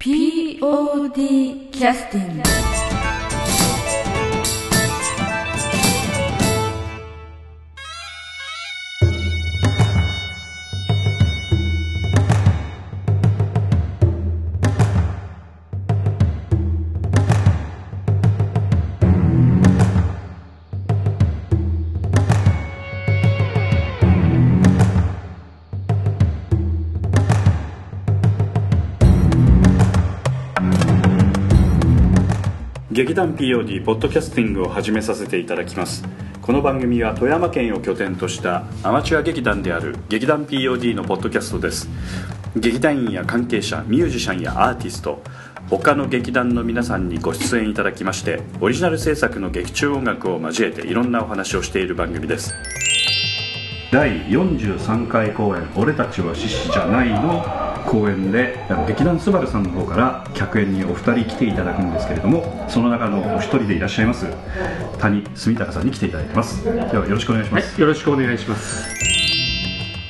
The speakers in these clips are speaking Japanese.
POD キャスティング劇団 POD ポッドキャスティングを始めさせていただきます。この番組は富山県を拠点としたアマチュア劇団である劇団 POD のポッドキャストです。劇団員や関係者ミュージシャンやアーティスト他の劇団の皆さんにご出演いただきましてオリジナル制作の劇中音楽を交えていろんなお話をしている番組です。第43回公演「俺たちは獅子じゃない」の公演で劇団スバルさんの方から客演にお二人来ていただくんですけれどもその中のお一人でいらっしゃいます谷住高さんに来ていただいてます。ではよろしくお願いします、よろしくお願いします。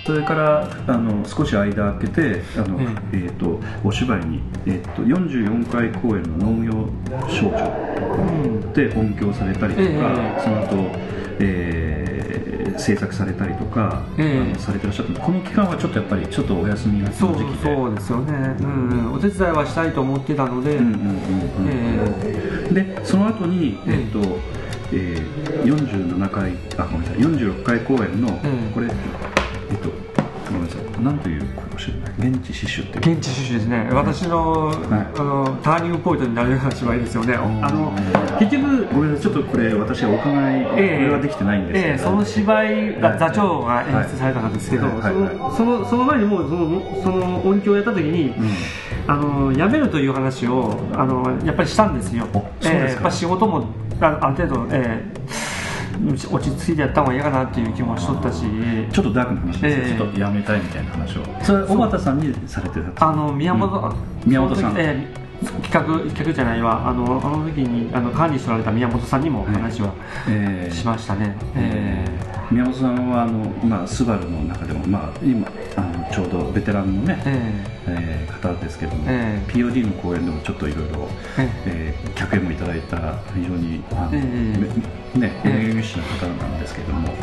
それからあの少し間空けてあの、えー、とお芝居に、えー、と44回公演の農業少女で音響されたりとか、ええ。その後、えー制作されたりとか、ええあのされてらっしゃったこの期間はちょっとやっぱりちょっとお休みがちそうそうですよね、うんうん、お手伝いはしたいと思ってたので、でその後に、えーとえー、47回あごめんなさい46回公演の、うんこれえっ、とごめんなんというこれ知らない。現地刺繍っていう現地刺繍ですね、私の,、あのターニングポイントになるような芝居ですよね、あの結局、ごめんなさい。ちょっとこれ私はお伺い、これはできてないんですけど、ええその芝居が座長が演出されたんですけど、はい。はい。はい。そのその前にもうそのその音響をやった時に、あの辞めるという話をあのやっぱりしたんですよ。ええやっぱ仕事もあある程度、ええ落ち着いてやった方がいいかなっていう気もしとったし。ちょっとダークな話ですね、ええ。ちょっとやめたいみたいな話を。それ小畑さんにされてたあの宮本、うん。宮本さん。えー企画企画じゃないわ。あのあの時にあの管理しておられた宮本さんにも話はええ。しましたね、え宮本さんはあの、まあ、スバルの中でも、まあ、今あのちょうどベテランのねー、え。えー方ですけども、ええ。POD の公演でもちょっといろいろええ。ー客演もいただいた非常にあの、ええ。めねええエネルギッシュな方なんですけども、ーう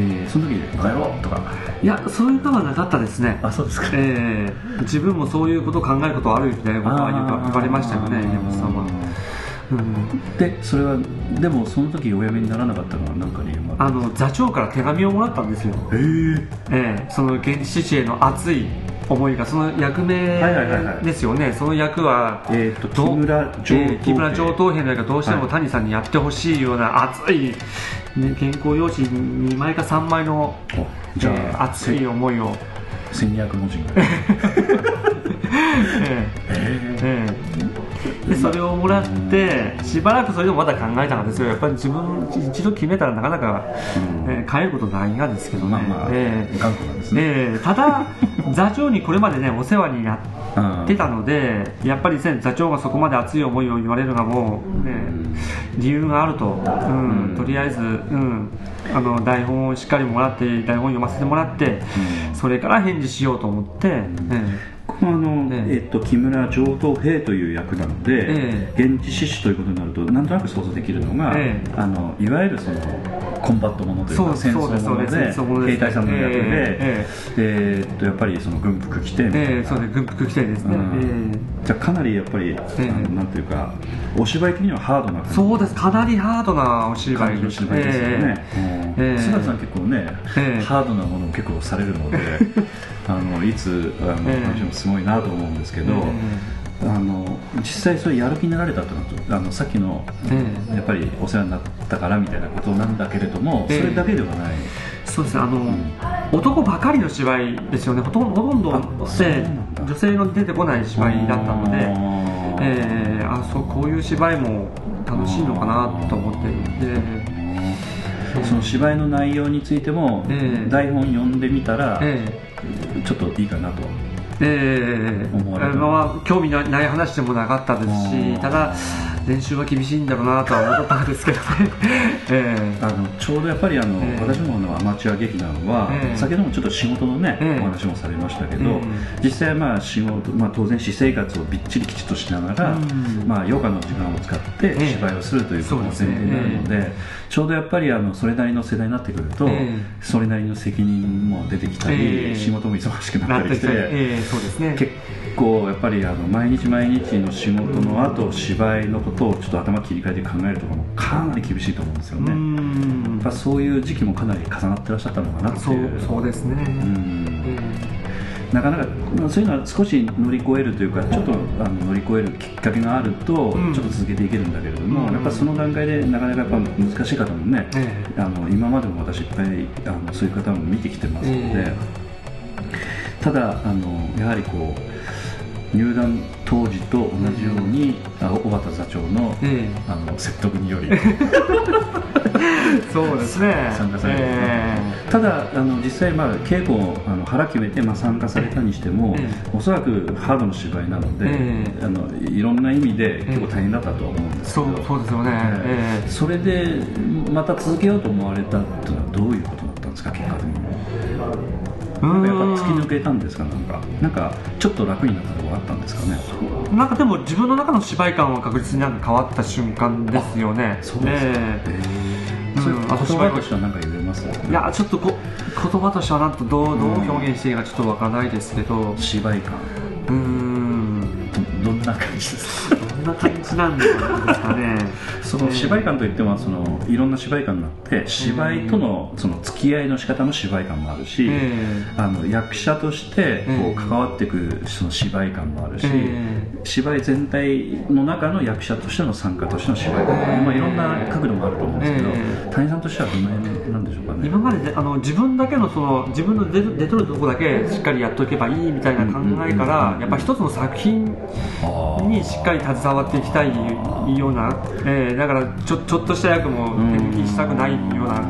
ん。えーその時「バカ野郎!」とか。いやそういうのはなかったですね。あそうですか。えー自分もそういうことを考えることはあるみたいなことは言われましたよね宮本さんは、うん、でそれはでもその時お辞めにならなかったのは何か理由もあの座長から手紙をもらったんですよ、えええ。その現地獅子への熱い思いがその役名はいはいはいはい。ですよね、その役は、えーとど木村上等兵えー木村上等兵の役がどうしてもはい。谷さんにやってほしいような熱い、ね、原稿用紙2枚か3枚の、おじゃあ、えー熱い思いを、1200文字ぐらいええ。ええでそれをもらってしばらくそれでもまだ考えたんですよやっぱり自分一度決めたらなかなか、うん。えー変えることないがですけどね、まあまあ、ええ頑固なんですね、ええただ 座長にこれまでねお世話になうんってたのでやっぱり、ね、座長がそこまで熱い思いを言われるのも、ね理由があると、うんうん。とりあえず、うん、あの台本をしっかりもらって台本読ませてもらって、うん。それから返事しようと思って、えここはあの、ええ。えっと、木村上等兵という役なので、え現地死守ということになるとなんとなく想像できるのが、ええ。あのいわゆるそのコンバットものというそうか戦争もので兵隊さんの役で、ええーっとやっぱりその軍服着てみたいな、ええそうです軍服着てですね、じゃあかなりやっぱり、えあのなんていうかお芝居的にはハードなそうです。かなりハードなお芝居です。芝居ですよね、ええ。ええ菅田さん結構ね、ええ。ハードなものを結構されるので あのいつあの、ええ。話もすごいなと思うんですけど、えあの実際それやる気になられたってのはあのさっきの、ええ。やっぱりお世話になったからみたいなことなんだけれども、ええ。それだけではない、そうですね。あの、男ばかりの芝居ですよね。ほとんどほとんどあそうなんでだ女性の出てこない芝居だったので、えーあそうこういう芝居も楽しいのかなと思っていて、その芝居の内容についても、ええ。台本読んでみたら、えちょっといいかなと。ええ。え思われたまあ、興味ない話でもなかったですうんしただ練習は厳しいんだろうなとは思ったんですけどね、え あのちょうどやっぱりあの、ええ。私もあのアマチュア劇団は、ええ。先ほどもちょっと仕事のね、ええ。お話もされましたけど、ええ実際まあ仕事、まあ、当然私生活をびっちりきちっとしながら、うん。まあ、余暇の時間を使ってええ。芝居をするということが前提になるので、ちょうどやっぱりあのそれなりの世代になってくると、ええ。それなりの責任も出てきたり、ええ。仕事も忙しくななったりして。ええそうですね。結構やっぱりあの毎日毎日の仕事の後、芝居のことをちょっと頭切り替えて考えるとかもかなり厳しいと思うんですようね、ん。やっぱそういう時期もかなり重なってらっしゃったのかなってそう。いうそうですね、うん。えなかなかまあそういうのは少し乗り越えるというかちょっとあの乗り越えるきっかけがあると、うん。ちょっと続けていけるんだけれども、うん。やっぱその段階でなかなかやっぱ難しい方もね、ええ。あの今までも私いっぱいあのそういう方も見てきてますので、えただあのやはりこう入団当時と同じように、あ小畑座長のえあの説得により。え そうですね。参加されて、えただあの実際、まあ、稽古をあの腹決めて、まあ、参加されたにしても、えおそらくハードの芝居なので、ええ。あのいろんな意味で結構大変だったとは思うんですけそど、うそうですよね、ええ。それでまた続けようと思われたっていうのはどういうことだったんですか結果的になんかやっぱ突き抜けたんですかなんか。なんかちょっと楽になったとこあったんですかね。なんかでも自分の中の芝居感は確実になんか変わった瞬間ですよね。そうですか、ええ。それうん言葉としては何か言えます？いやちょっとこ言葉としてはなんとどうどう表現していいかちょっとわからないですけど、芝居感。うーんんな感じですか？どんな感じなんですかね？その芝居感といってもそのいろんな芝居感があって芝居とのその付き合いの仕方の芝居感もあるし、えあの役者としてこええう関わっていくその芝居感もあるし、え芝居全体の中の役者としての参加としての芝居感、ええまあ、いろんな角度もあると思うんですけど、え谷さんとしてはどの辺なんでしょうかね？今までであの自分だけのその自分の出る出とるとこだけしっかりやっておけばいいみたいな考えかうんらやっぱ一つの作品にしっかり携わっていきたいような、えーだからちょちょっとした役も手抜きしたくないような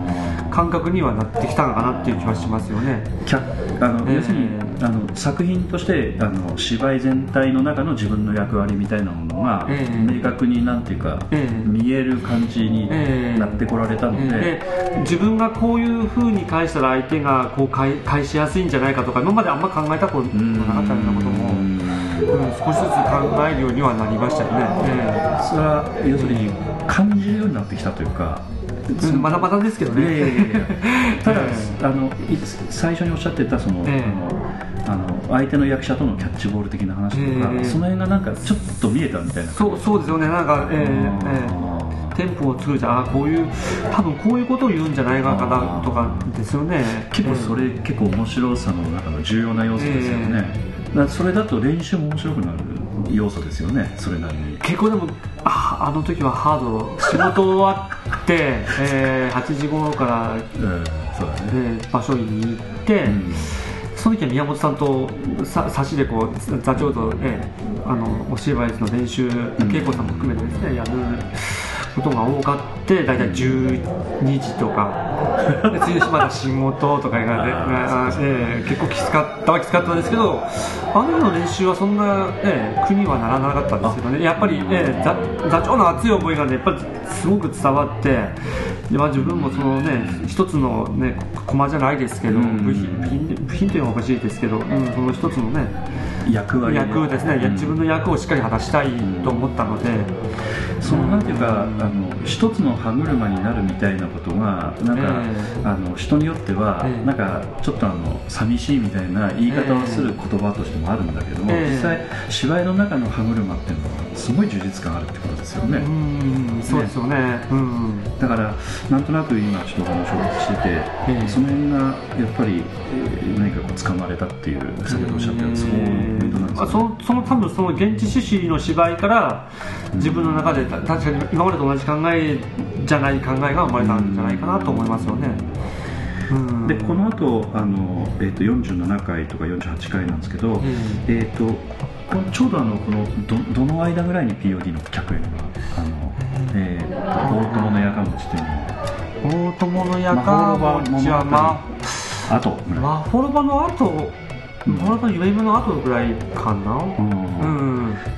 感覚にはなってきたのかなっていう気はしますよね。客あの、ええ要するにあの作品としてあの芝居全体の中の自分の役割みたいなものが、ええ明確になんていうか、ええ見える感じにええなってこられたので、で自分がこういうふうに返したら相手がこう返返しやすいんじゃないかとか今まであんま考えたことなかったようなことも、うん、少しずつ考えるようにはなりましたよね。えそれは要するに感じるようになってきたというか、えうんまだまだですけどね。やいや ただ、えあのい最初におっしゃってたその、ええ。あの相手の役者とのキャッチボール的な話とか、ええ。その辺がなんかちょっと見えたみたいな。そうそうですよね、なんか、ええええ。テンポを作るじゃん、あこういう、多分こういうことを言うんじゃないかなとかですよね。結構それ、結構面白さの中の重要な要素ですよね、だそれだと練習も面白くなる要素ですよねそれなりに。結構でもああの時はハード。仕事終わって、えー8時頃から、うんそうだね、えー場所に行って、うん。その時は宮本さんとさ差しでこう座長と、えーあのお芝居の練習、稽古さんも含めてですねやることが多かって大体12時とか。で次の日まだ仕事とか言われて、あーえー結構きつかったはきつかったんですけどあの日の練習はそんな、えー苦にはならなかったんですけどねやっぱり、えー座座長の熱い思いがねやっぱりすごく伝わってでまあ、自分もそのね一つのね駒じゃないですけど、うん。部品部品部品というのはおかしいですけど、うん、その一つのね役割役ですね、うん。自分の役をしっかり果たしたいと思ったので、そのなんていうか、あの一つの歯車になるみたいなことがなんか、え。あの人によっては、ええ。なんかちょっとあの寂しいみたいな言い方をする言葉としてもあるんだけども、ええ。実際芝居の中の歯車っていうのはすごい充実感あるってことですよね、うんそうですよね、うん。だからなんとなく今ちょっとお話をしてて、ええ。その辺がやっぱり、えー何かこう掴まれたっていう先ほどおっしゃったような、そのポイントなんですそのその多分その現地趣旨の芝居から自分の中でた確かに今までと同じ考えじゃない考えが生まれたんじゃないかなと思いますよね。うん。でこの後あの、えー、と47回とか48回なんですけど、ええ。ー、とちょうどあのこのどどの間ぐらいに POD の客演があの、えー、大友のやかもちというのを大友のやかもちはまあと、あまあフォルバの後フォルバの夢夢の後ぐらいかな。うんうん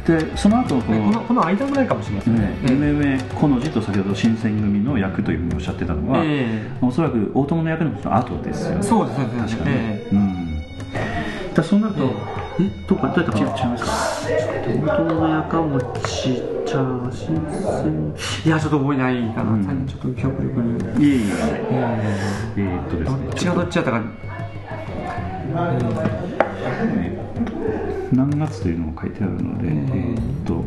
でその後このこのこの間ぐらいかもしれませんね、うん、めめこの字と先ほど新選組の役というふうにおっしゃってたのは、えおそらく大友の役の後ですよねそうですそうです確かに、えうんだそうなると、えどこどうやったか違いますかのやかもちじゃあ新鮮いやちょっと覚えないかな、うん。ちょっと記憶力に。いえいえ。ええーっとですね。どっちがどっちやったか、えー。何月というのも書いてあるので、えーっと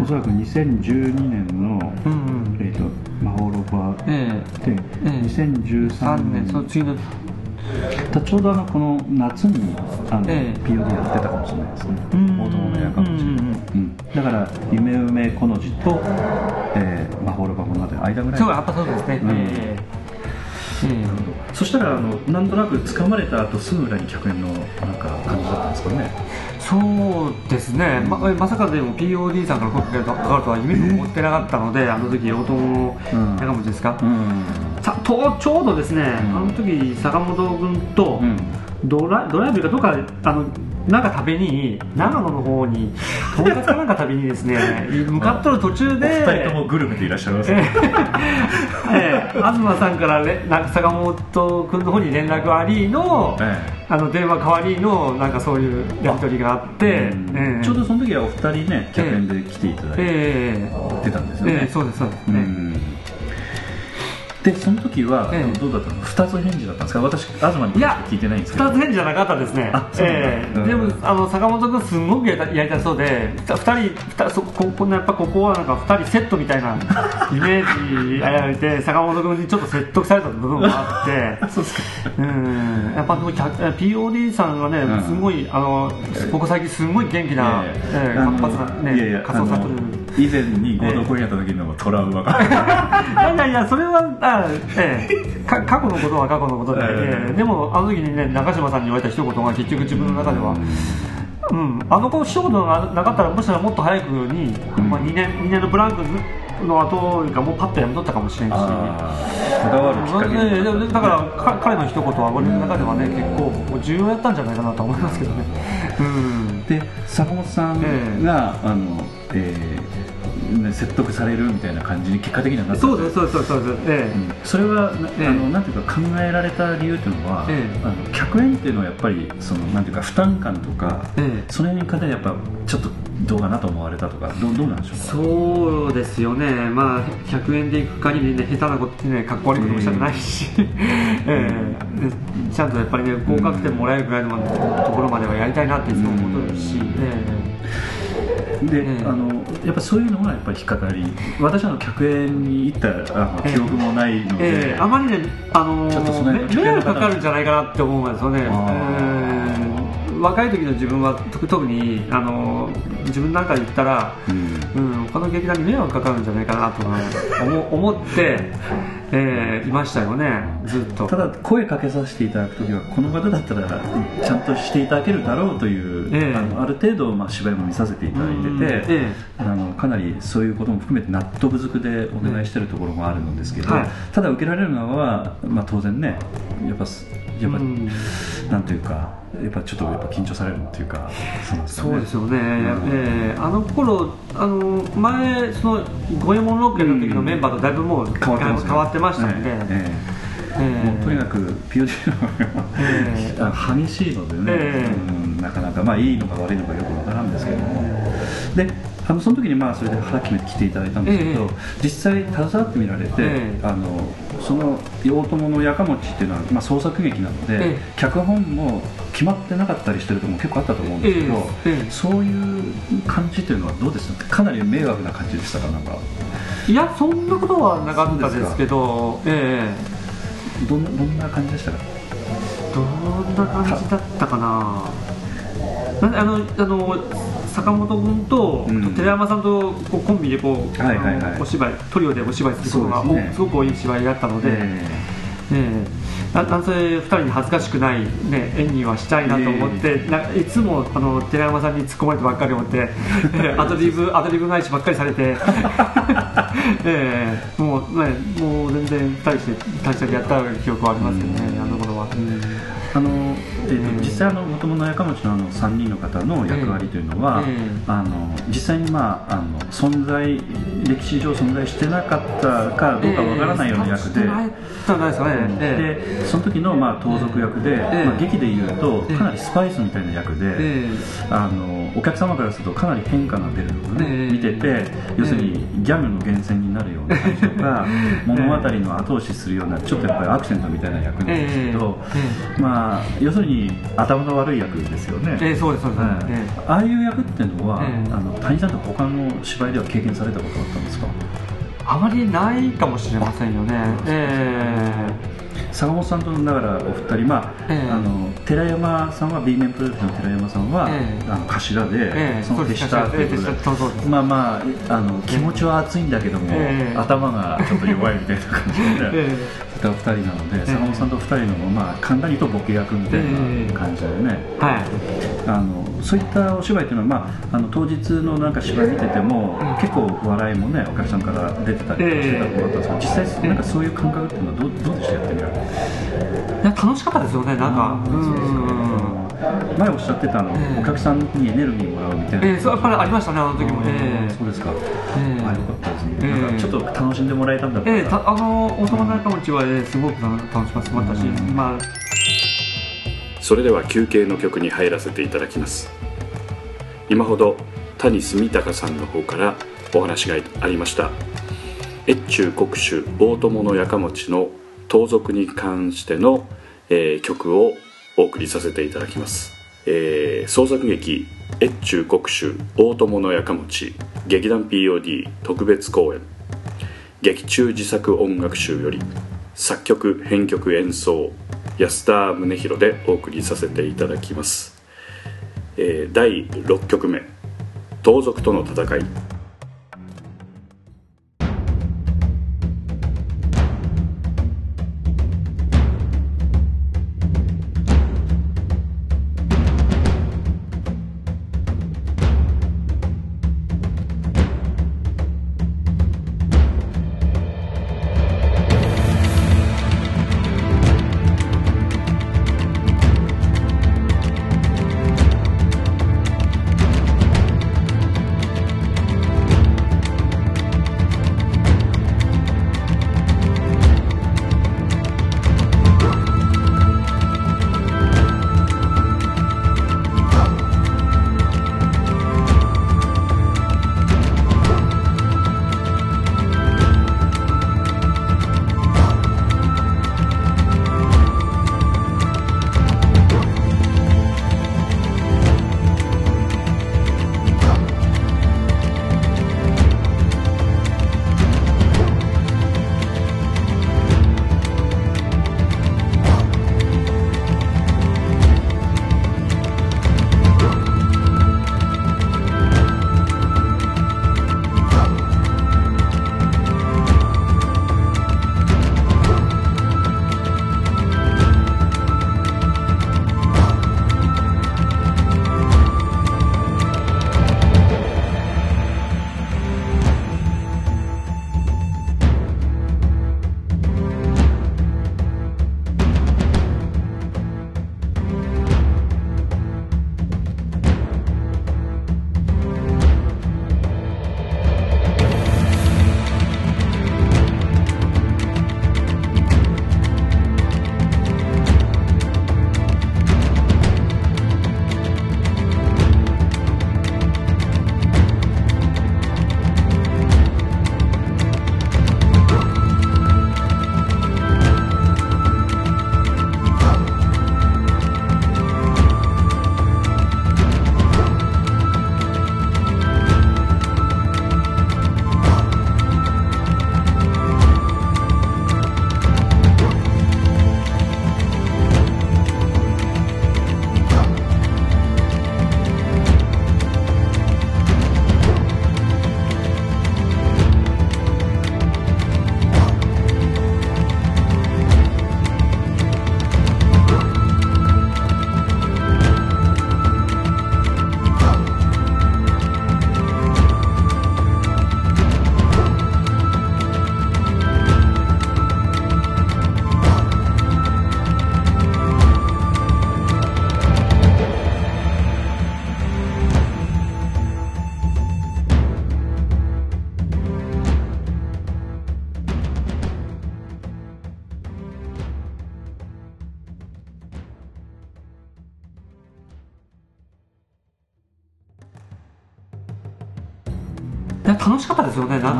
おそらく2012年の、うんうん。えーっとマホロバえで、ええ。2013 3年。の次のだちょうどあのこの夏にあの、ええ。POD やってたかもしれないですね。うん。大友のやかもしれない、うんうんうん。だから「夢梅この字」と「えー、魔法の物語」の間ぐらい。そうやっぱそうですね、うん。ええ。えそしたらあのなんとなく掴まれた後すぐ裏に客演のなんか感じだったんですかね。えそうですね、ままさかでも POD さんから声かかるとは夢にも思ってなかったので、あの時大友のうん。やかもちですか、うんさとちょうどですね、ん。あの時坂本君とうん。ドラ,、ドライブかどっかあのなんか食べに長野の方にとんかつかなんか食べにですね 向かっとる途中でお二人ともグルメでいらっしゃいますえね。ええ東さんかられなんか坂本君の方に連絡ありの,、えあの電話代わりのなんかそういうやり取りがあって、うん。ええ。ちょうどその時はお二人ね客演で来ていただいてええ。たんですよね、ええそうですそうです、ええ。うんでその時はええ。どうだったの？二つ返事だったんですか？私東にいや聞いてないんですけど。二つ返事じゃなかったですね。ええ。うん。でもあの坂本君すんごくやりたそうで二人ふたそここやっぱここはなんか二人セットみたいな イメージやられて坂本君にちょっと説得された部分があって。そうですか。うん。やっぱでも客 POD さんがね、うん。すごいあのここ最近すごい元気な、ええ活発なねいやいや活動されてる以前に合同公演やった時のトラウマが。いやいやそれはあ、ええ、か過去のことは過去のことで、ええええでもあの時にね中島さんに言われた一言が結局自分の中では、うん、あの子一言がなかったらもしかしたらもっと早くに、うんまあ、2, 年2年のブランクの後がもうパッとやめとったかもしれんし。こだわるきっかけだからか彼の一言は俺の中ではね結構重要やったんじゃないかなと思いますけどね。うんで坂本さんが、あのえ説得されるみたいな感じに結果的にはなった。そうですそうそうです。えうん。それはな,、ええ。あのなんていうか考えられた理由というのは、ええ。あの客演っていうのはやっぱりそのなんていうか負担感とか、ええ。その辺に方やっぱちょっとどうかなと思われたとかどうどうなんでしょうか？そうですよね、まあ、100円で行く限りね、下手なことね、かっこ悪いこともしたくないし、ええ。でちゃんとやっぱりね、合格点もらえるぐらいのところまではやりたいなっていつも思ってるし、で、ええあのやっぱそういうのがやっぱり引っかかり私は客演に行ったあの記憶もないので、ええ。あまりね、あのちょっとそのめ辺迷惑かかるんじゃないかなって思うんですよね。あええ。若い時の自分は特特にあの自分なんかで言ったら、うん。うん、劇団に迷惑かかるんじゃないかなとか思思って、えーいましたよね、ずっと。ただ声かけさせていただくときはこの方だったらちゃんとしていただけるだろうという、ええ。あのある程度、まあ、芝居も見させていただいてて、うんえあのかなりそういうことも含めて納得づくでお願いしてるところもあるんですけど、はい。ただ受けられるのは、まあ、当然ねやっぱすやっぱ、うん。なんというかやっぱちょっとやっぱ緊張されるっていうかそうですかね。そうですよね、えーあの頃あの前その五右衛門ロッケの時のメンバーとだいぶもう変わってます変わってましたんで、ええ。ええ。ーえもうとにかく POD え。えのが激しいのでね、ええ。うんなかなかまあいいのか悪いのかよくわからんですけども、であのその時にまあそれで腹決めて来ていただいたんですけど、ええ。実際携わってみられて、ええ。あのその大友のやかもちっていうのは、まあ、創作劇なので、ええ。脚本も決まってなかったりしてるとも結構あったと思うんですけど、ええ。ええ。そういう感じというのはどうですか？かなり迷惑な感じでしたか？なんか。いやそんなことはなかったですけどえどんなどんな感じでしたか？えどんな感じだったかな？あのあの坂本君と、うん。寺山さんとこうコンビでこう、はいはいはい。お芝居トリオでお芝居することがね。おすごく多い芝居だったので、ええ。えななんせ2人に恥ずかしくない、ね、演技はしたいなと思って、ないつもあの寺山さんに突っ込まれてばっかり思って、ええアドリブアドリブ返しばっかりされて、ええもうね、もう全然2人して大したやった記憶はありますよね、あの頃は。あのえーと実際あの元々やかもちのあの3人の方の役割というのは、ええあの実際に、まあ、あの存在歴史上存在してなかったかどうかわからないような役で。ですかね、えでその時のまあ盗賊役で、えまあ、劇でいうとええかなりスパイスみたいな役で、えあのお客様からするとかなり変化が出るのをね、ええ。見てて要するにギャグの源泉になるような感じとか、物語の後押しするようなちょっとやっぱりアクセントみたいな役なんですけど、え。まあ要するに頭の悪い役ですよね、ええそうですそうです、ああいう役っていうのは、ええ。あの谷さんと他の芝居では経験されたことあったんですか？えあまりないかもしれませんよね。え坂本さんとだからお二人、まあええ。あの寺山さんは B 面プロデュースの寺山さんは、ええ。あの頭で、ええ。その手下ということで。でまあまああの気持ちは熱いんだけども、ええ。頭がちょっと弱いみたいな感じで、たお二人なので、え坂本さんとお二人の、まあ、簡単に言うとボケ役みたいな感じでね、はい。あのそういったお芝居っていうのは、まあ、あの当日のなんか芝居見てても、うん。結構笑いもねお客さんから出てたりしてたと思ったんですけど、実際なんかそういう感覚っていうのはどうどうでしたやってみられていや楽しかったですよねなんか。そうですか。前おっしゃってたあの、ええ。お客さんにエネルギーもらうみたいな、ええそうやっぱりありましたねあの時もあーええそうですか、ええ。あよかったなんかちょっと楽しんでもらえたんだったら、ええたあの大友仲持ちは、ええすごく楽しませてもらったし、うん。まあ。それでは休憩の曲に入らせていただきます。今ほど谷住隆さんの方からお話がありました。越中国主大友のやかもちの盗賊に関しての、えー曲をお送りさせていただきます、えー創作劇「越中国州大友のやかもち」劇団 POD 特別公演。劇中自作音楽集より作曲編曲演奏安田宗弘でお送りさせていただきます、えー第6曲目「盗賊との戦い」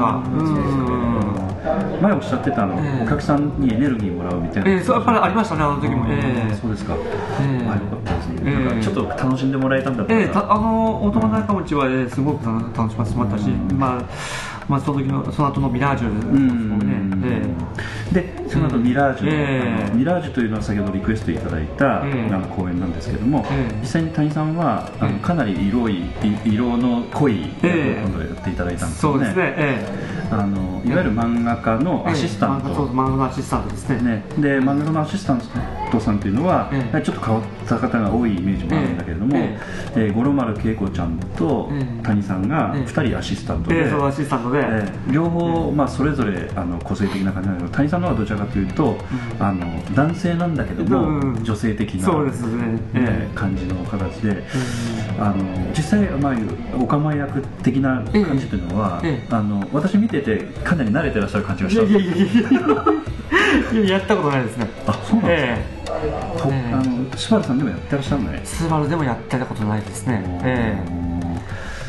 か。前おっしゃってたの、ええ。お客さんにエネルギーもらうみたいな、ええそうやっぱりありましたねあの時も。ええ。そうですか、ええ。あよかったです。ね、ええなんかちょっと楽しんでもらえたんだった。ら、ええたあの大人の中持ちは、えーすごく楽楽しませてもらったし、うん。まあまあ、その時のその後のミラージュもね、え。でその後ミラージュの、ええ。あのミラージュというのは先ほどリクエストいただいた、ええあの公演なんですけども、ええ。実際に谷さんはあのええかなり色いい色の濃い役をええ今度やっていただいたんえですよね,、そうですね、えあのいわゆる漫画家のえアシスタンええ。漫画のアシスタントですね。ね、で漫画家のアシスタントさんというのは、ええ。ちょっと変わった方が多いイメージもあるんだけれども、ええ。ー五郎丸恵子ちゃんとええ。谷さんがええ。2人アシスタントで、ええそうアシスタントで、えー両方、まあ、それぞれあの個性的な感じなんだけど谷さんのはどちらかというと、うん。あの男性なんだけども、うん。女性的な、そうですね、ねえ感じの形で、えあの実際、まあ、おかま役的な感じというのは、ええ。あの私見ててかなり慣れてらっしゃる感じがした。いやいやいやいや。ったことないですね。あそうなんですか、えとええ。あのスバルさんでもやってらっしゃるのね。えスバルでもやったことないですね。え。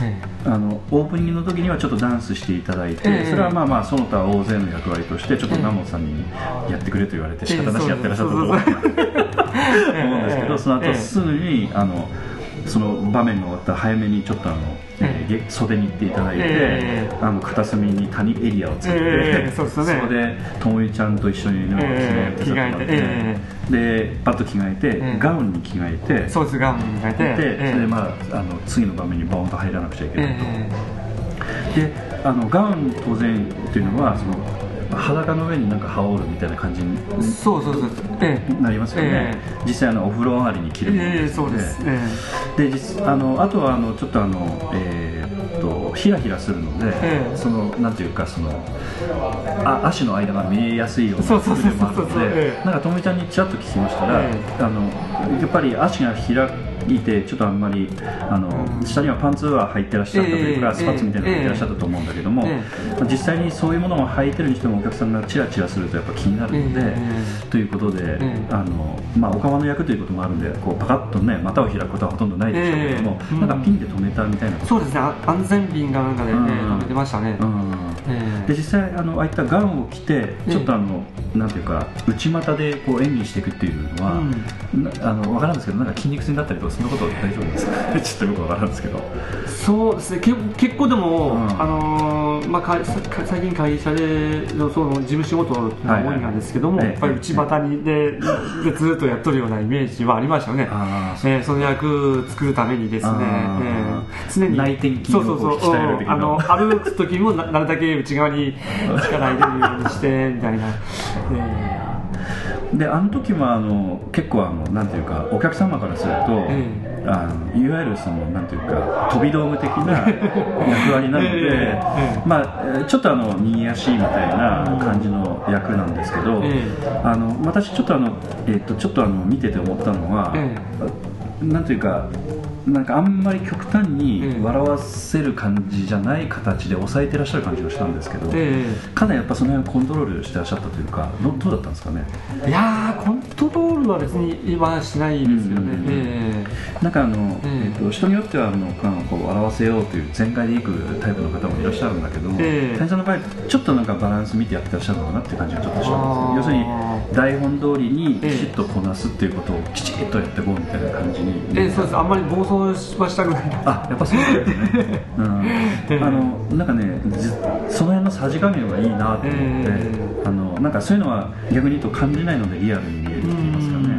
ええあのオープニングの時にはちょっとダンスしていただいて、ええ。それはまあまあその他大勢の役割としてちょっと南本さんにやってくれと言われて仕方なしやってらっしゃったと思うんですけど、その後ええ。すぐにあのその場面が終わったら早めにちょっとあの、えーげ袖に行っていただいて、ええあの片隅に谷エリアを作って、ええそうでね。こでともいちゃんと一緒にね、ええそのやって。えでパッと着替えて、ええガウンに着替えて、そうですガウンに変えて。で、ええそれでまああの次の場面にボーンと入らなくちゃいけないと。えであのガウン当然っていうのはその裸の上になんか羽織るみたいな感じにえそうそうそう。ええ。なりますよね、実際あのお風呂上がりに着るものええで。すのでそうです。えで実あのあとはあのちょっとあのえーっとひらひらするので、ええ。そのなんていうかそのあ足の間が見えやすいような服でもあるのでえなんかともみちゃんにちらっと聞きましたら、えあのやっぱり足が開いてちょっとあんまりあの、うん。下にはパンツは履いてらっしゃったというか、ええ。スパッツみたいなの履いてらっしゃったと思うんだけども、え実際にそういうものを履いてるにしてもお客さんがチラチラするとやっぱ気になるので、ええ。ということで、ええ。あのまあ、お釜の役ということもあるんでこうパカッとね股を開くことはほとんどないでしょうけども、ええ。なんかピンで止めたみたいなこと。そうですね。あ安全ピンがなんかで、ねうん。止めてましたね、うん。ええ。で実際あのああいったガウンを着てちょっとあの、なんていうか内股でこう演技していくっていうのは、なあの分からんですけどなんか筋肉痛になったりとかそんなこと大丈夫ですか？ちょっとよく分からんですけど。そうですね。け結構でも、うん。あのーまあ、最近会社でのその事務仕事が多いなんですけども、はいはい。やっぱり内股にででずっとやっとるようなイメージはありましたよね。あえーその役作るためにですね、えー常に内転筋をそうそうそう。こう鍛えるあの歩く時もななるだけ内側に力入れるようにしてみたいな、えであの時はあの結構あのなんていうかお客様からすると、えあのいわゆるそのなんていうか飛び道具的な 役割なので、ええまあえーちょっとあの逃げ足みたいな感じの役なんですけど、えあの私ちょっとあのえっ、とちょっとあの見てて思ったのは、えなんていうかなんかあんまり極端にええ笑わせる感じじゃない形で抑えてらっしゃる感じがしたんですけど、えかなりやっぱその辺をコントロールしてらっしゃったというかどどうだったんですかね？えいやーコントロールは別に今しないですよね、えなんかあの、ええ。えっと人によってはあのこう笑わせようという全開でいくタイプの方もいらっしゃるんだけど、ええ。谷さんの場合ちょっとなんかバランス見てやってらっしゃるのかなっていう感じがちょっとしたんですよ。要するにあ台本通りにええ。きちっとこなすっていうことをきちっとやっていこうみたいな感じに、ええ。そうです。あんまり暴走はしたくない。あやっぱそうなんですね、うん、え えあのなんかねじその辺のさじ加減はいいなと思って、えあのなんかそういうのは逆に言うと感じないのでリアルに見えるって言いますかね、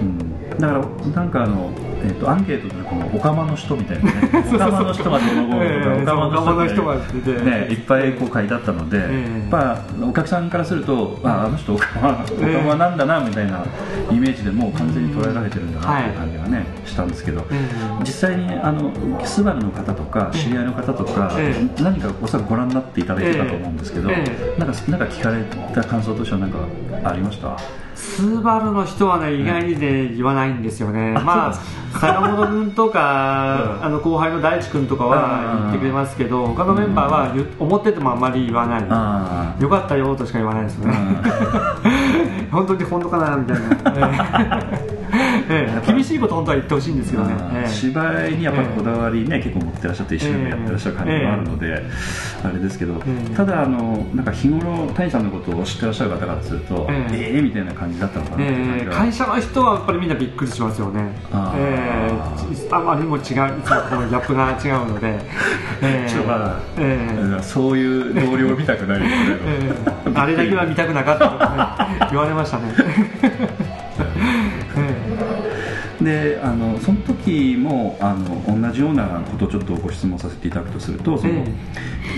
うん、だからなんかあの、えっとアンケートでこのオカマの人みたいなね オカマの人がどの頃とか、ええオカマの人の人がが出て。ねいっぱいこう書いてあったので、ええ。まあお客さんからするとああの人オカマオカマなんだなみたいなイメージでもう完全に捉えられてるんだなっていう感じがね、したんですけど、え実際にあのスバルの方とか知り合いの方とか、え何かおそらくご覧になっていただいてたと思うんですけど、えなんかなんか聞かれた感想としては何かありました？スバルの人はね意外にね言わないんですよね、あまあ坂本君とか、うん。あの後輩の大地君とかは言ってくれますけど他のメンバーは思っててもあんまり言わない、あよかったよとしか言わないですよね、本当に本当かなみたいな、ええ厳しいこと本当は言ってほしいんですけどね、芝居にやっぱりこだわりね、結構持ってらっしゃって一生懸命やってらっしゃる感じもあるので、あれですけど、えただあのなんか日頃谷さんのことを知ってらっしゃる方からするとええ。ええみたいな感じだったのかな会社の人はやっぱりみんなびっくりしますよね、あーええ。あまりにも違ういつもとこのギャップが違うので、ええ。ちょっとまだ、ええ。うんそういう同僚を見たくないですねええあれだけは見たくなかったと、ね、言われましたね。であのその時もあの同じようなことをちょっとご質問させていただくとするとその、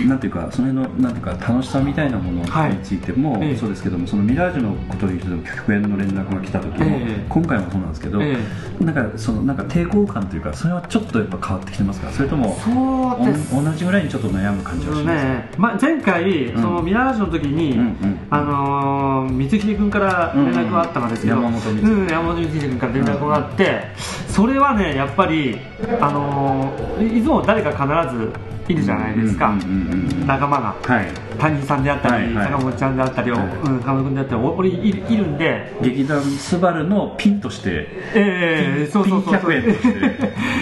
なんていうかその辺のなんていうか楽しさみたいなものにはいついても、ええそうですけどもそのミラージュのことについても局演の連絡が来た時も、ええ。今回もそうなんですけど、えなんかそのなんか抵抗感というかそれはちょっとやっぱ変わってきてますか？それともそう同じぐらいにちょっと悩む感じがします？か、ね。まあ、前回、うん。そのミラージュの時に、うんうんあのー光秀君から連絡があったんですけど、うんうん山本光秀うん山本光秀君から連絡があって、それはねやっぱり、あのーいいつも誰か必ずいるじゃないですか、仲間が。はい。谷さんであったり、はいはい。坂本ちゃんであったり、はい。うん、亀野君であったり、お俺いるいるんで、劇団スバルのピンとしてええそうそうそうピン客演として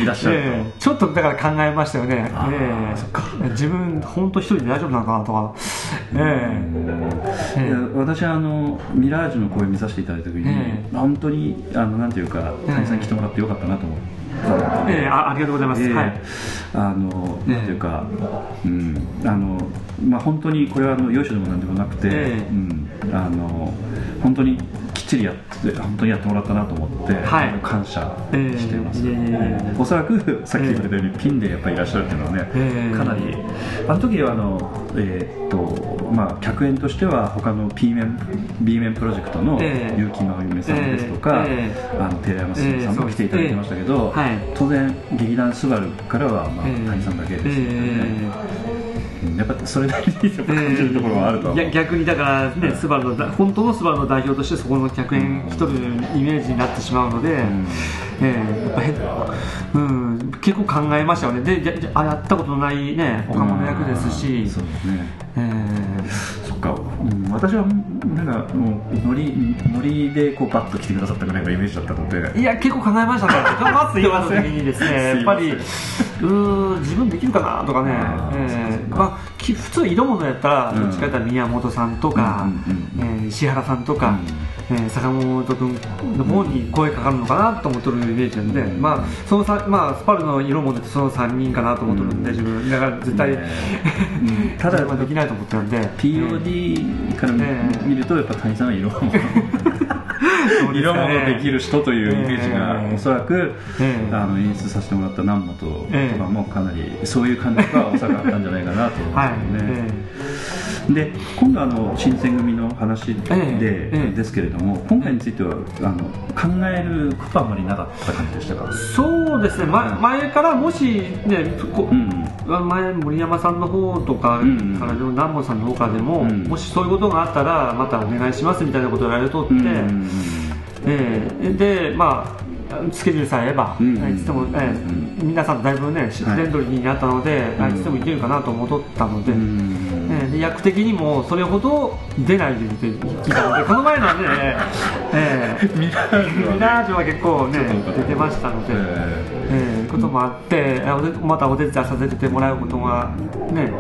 いらっしゃると、ええちょっとだから考えましたよね、ええ。そっか。自分、本当一人で大丈夫なのかなとか、ええ。いや私はあのミラージュの公演見させていただいた時に、え本当にあのなんていうかえ谷さんに来てもらってよかったなと思ったので、ええあありがとうございます、ええはい、あのなんていうか、うんあのまあ本当にこれはあのよしでもなんでもなくて、ええ。うんあの本当にきっちりやって本当にやってもらったなと思って、はい。感謝ええしてます、いえいえ。いえ。おそらくさっき言われたように、ピンでやっぱりいらっしゃるっていうのはね、ええ。かなりあの時はあのえーっとまあ客演としては他の P 面 B 面プロジェクトのええ。結城真由美さんですとか、ええ。あの寺山進さんも来ていただきましたけど、ええはい。当然劇団スバルからは、まあええ。谷さんだけですよね、えうんやっぱそれなりに感じるところはあるとは思う、え逆にだからね、スバルのだ本当のスバルの代表としてそこの客演一人のイメージになってしまうので、ん。ええやっぱへ、うん、結構考えましたよね。であやったことのないねおかの役ですし、そうですね。えそっか、うん、私はなんかもうノリノリでこうバッと来てくださったぐらいのイメージだったので。えいや結構考えましたねま ず時にですね。やっぱりすうーん自分できるかなとかね。あ、ーえそうか。えまあ、き普通挑むのやったらうん。どっちかというと宮本さんとか、うんうんうんえー石原さんとか、えー坂本君の方に声かかるのかなと思ってるイメージなんで、うん。まあそのさまあスパルの色も出てその3人かなと思ってるんで、うん。自分。だから絶対、ただできないと思ってるんで。POD から見,、るとやっぱ谷さんは色も。色物できる人というイメージが、ええおそらく、ええあの演出させてもらった南本とええかもかなりそういう感じがおそらくあったんじゃないかなと思うんはい、ですよね。えで今度あの新選組の話で、ええええ。ですけれども今回についてはあの考えることはあまりなかった感じでしたか？ーそうですね、ま、前からもしねこうん。前森山さんの方とかうんからでも南本さんの方からでも、うん。もしそういうことがあったらまたお願いしますみたいなことを言われとって、うんうんええ。でまあスケジュールさえ合えば、うん。いつでも、ええ皆さんとだいぶねフレンドリーになったので、うん。いつでもいけるかなと思ったので,、うん。ええで役的にもそれほど出ないで聞いたのでこの前のはね、えージュはミラージュは結構ね出てましたので。ええ。ーこともあってまたお手伝いさせてもらうことがね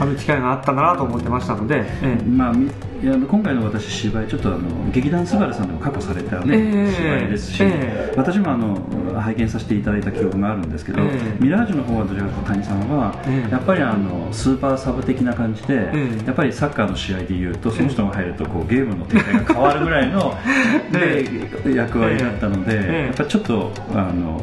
ある機会があったなと思ってましたので、ええ。まあみいや今回の私芝居ちょっとあの劇団スバルさんでも過去されたね、ええ。芝居ですし、ええ。私もあの拝見させていただいた記憶があるんですけど、ええ。ミラージュの方はどちらかと谷さんは、ええ。やっぱりあのスーパーサブ的な感じで、ええ。やっぱりサッカーの試合でいうとその人が入るとこうゲームの展開が変わるぐらいの、えで役割だったので、ええ。やっぱりちょっとあの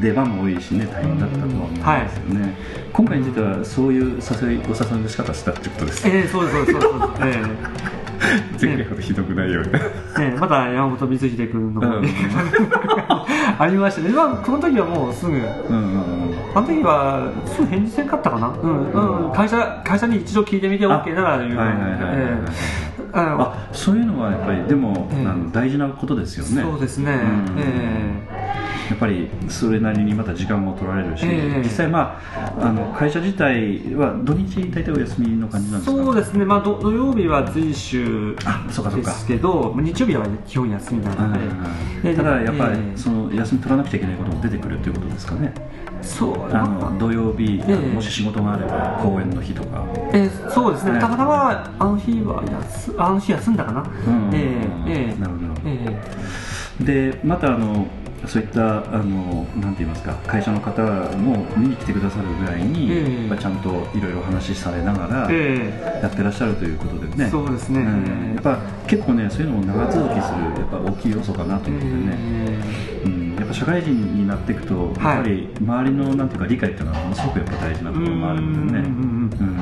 出番も多いしね大変だったとは思うんですよね、今回についてはそういう誘いお誘いの仕方したってことです、えええそうですそうですそうです、え 前回ほどひどくないように、えええまた山本光秀君の方に、うん ありましたね、まあ、その時はもうすぐ。うんうんうん。あの時はすぐ返事せんかったかな、うんうん、会社会社に一度聞いてみて OK なら言うはいはいはいはいはい。ええあそういうのはやっぱりでも、ええあの大事なことですよね。そうですね、うん。ええやっぱりそれなりにまた時間も取られるし、ええ。実際、まあ、あの会社自体は土日大体お休みの感じなんですか？そうですね、まあ、土土曜日は随週ですけど、まあ日曜日は基本休みなので、でただやっぱり、ええ。その休み取らなくちゃいけないことも出てくるということですかね？そう。あの土曜日、ええ。もし仕事があれば公演の日とか。えーそうですね、ね。たまたまあの日は休あの日休んだかな、うんええええ。なるほどえ。でまたあのそういったあのなんて言いますか会社の方も見に来てくださるぐらいに、ええやっぱちゃんといろいろ話されながらええ。やってらっしゃるということでね、そうですね。ん。やっぱ結構ねそういうのも長続きするやっぱ大きい要素かなと思ってね、えうん、やっぱ社会人になっていくと、はい。やっぱり周りのなんていうか理解っていうのはものすごくやっぱ大事なところもあるんでね。うん。うん。うん。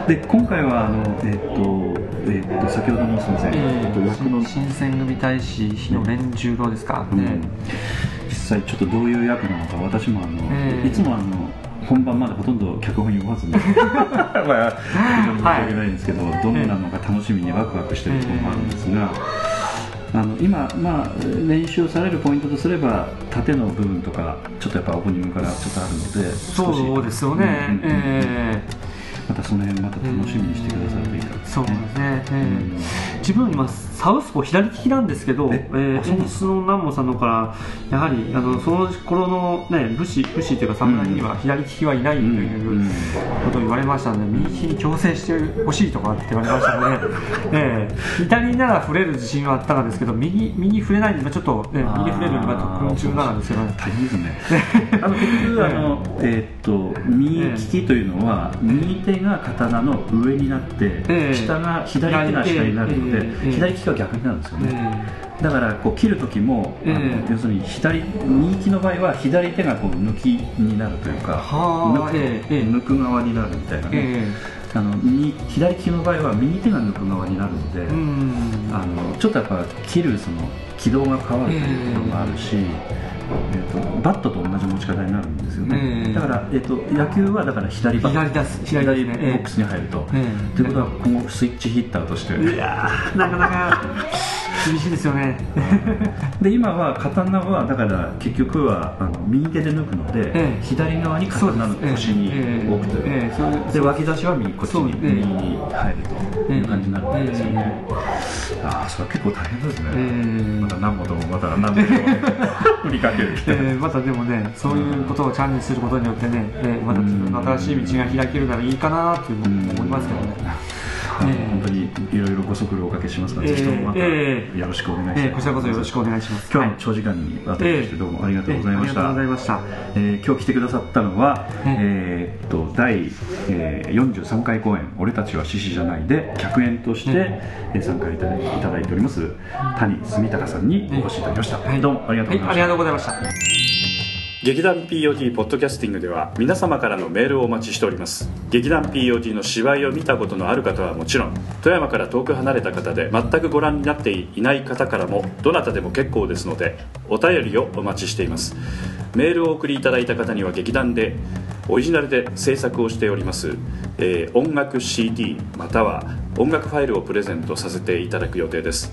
うん。で今回はあの、えっとえっと先ほどのすみません、えっと役の新選組大使日野連十郎ですか、うん。ね。実際ちょっとどういう役なのか私もあの、ええ。いつもあの本番までほとんど脚本読まずに。まあ非常に申し訳ないんですけど、どんなのか楽しみにワクワクしてるところもあるんですが、あの今、まあ、練習されるポイントとすれば縦の部分とかちょっとやっぱオープニングからちょっとあるのでそうですよね、うんうんうん。ええまたその辺また楽しみにしてくださるといいかそうですね、ええ。うん。自分今サウスポー左利きなんですけど、ええーの南本さんのからやはりあのその頃のね武士武士というか侍には左利きはいないとうんいうことを言われましたので、右利きに強制してほしいとかって言われましたので、ええ左なら触れる自信はあったんですけど右右触れないんでまあちょっと、ね、右触れるのが特訓中なんですけどね。大変ですね。あの結局あの、えーっと右利きというのは右手が刀の上になって、ええ。下が左手が下になるので、ええ。ええ左利きは逆になるんですよね、えだからこう切る時も、あのええ要するに左右利きの場合は左手がこう抜きになるというかはあ抜く,、側になるみたいなね、えあの右左利きの場合は右手が抜く側になるので、あのちょっとやっぱ切るその軌道が変わるというところもあるし、えー、とバットと同じ持ち方になるんですよね、ええだから、えー、と野球はだから左バット左出す左左ねボックスに入ると、ええ。ということは今後スイッチヒッターとして、いやーなかなか 厳しいですよね。で今は刀はだから結局はあの右手で抜くので、ええ。左側に刀の腰に置くという、ええ。で脇差しは右こっちに右に入るという感じになるんですよね、ああそれは結構大変ですね、ええ。また何本もまた何本も 振りかけえーまたでもねそういうことをチャレンジすることによってね、えーまた自分の新しい道が開けるならいいかなというのも思いますけどね、あのええ本当にいろいろご足労おかけしますので、ええぜひともまたええよろしくお願いします、えーこちらこそよろしくお願いします。今日も長時間にわたりましてどうもありがとうございました、えーありがとうございました。えー今日来てくださったのは、ええ。ーっと第、えー43回公演「俺たちは獅子じゃない」で客演として、えー参加いただいいただいております谷住隆さんにお越しいただきました、はい。どうもありがとうございました、はい、ありがとうございました劇団 POD ポッドキャスティングでは皆様からのメールをお待ちしております。劇団 POD の芝居を見たことのある方はもちろん富山から遠く離れた方で全くご覧になっていない方からもどなたでも結構ですのでお便りをお待ちしています。メールをお送りいただいた方には劇団でオリジナルで制作をしております、えー音楽 CD または音楽ファイルをプレゼントさせていただく予定です。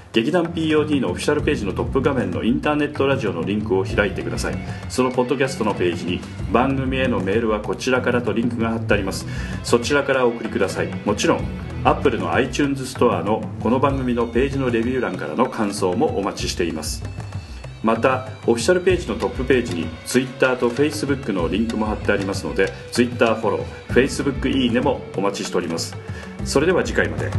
劇団 POD のオフィシャルページのトップ画面のインターネットラジオのリンクを開いてください。そのポッドキャストのページに番組へのメールはこちらからとリンクが貼ってあります。そちらからお送りください。もちろん Apple の iTunes ストアのこの番組のページのレビュー欄からの感想もお待ちしています。またオフィシャルページのトップページに Twitter と Facebook のリンクも貼ってありますので Twitter フォロー Facebook いいねもお待ちしております。それでは次回まで。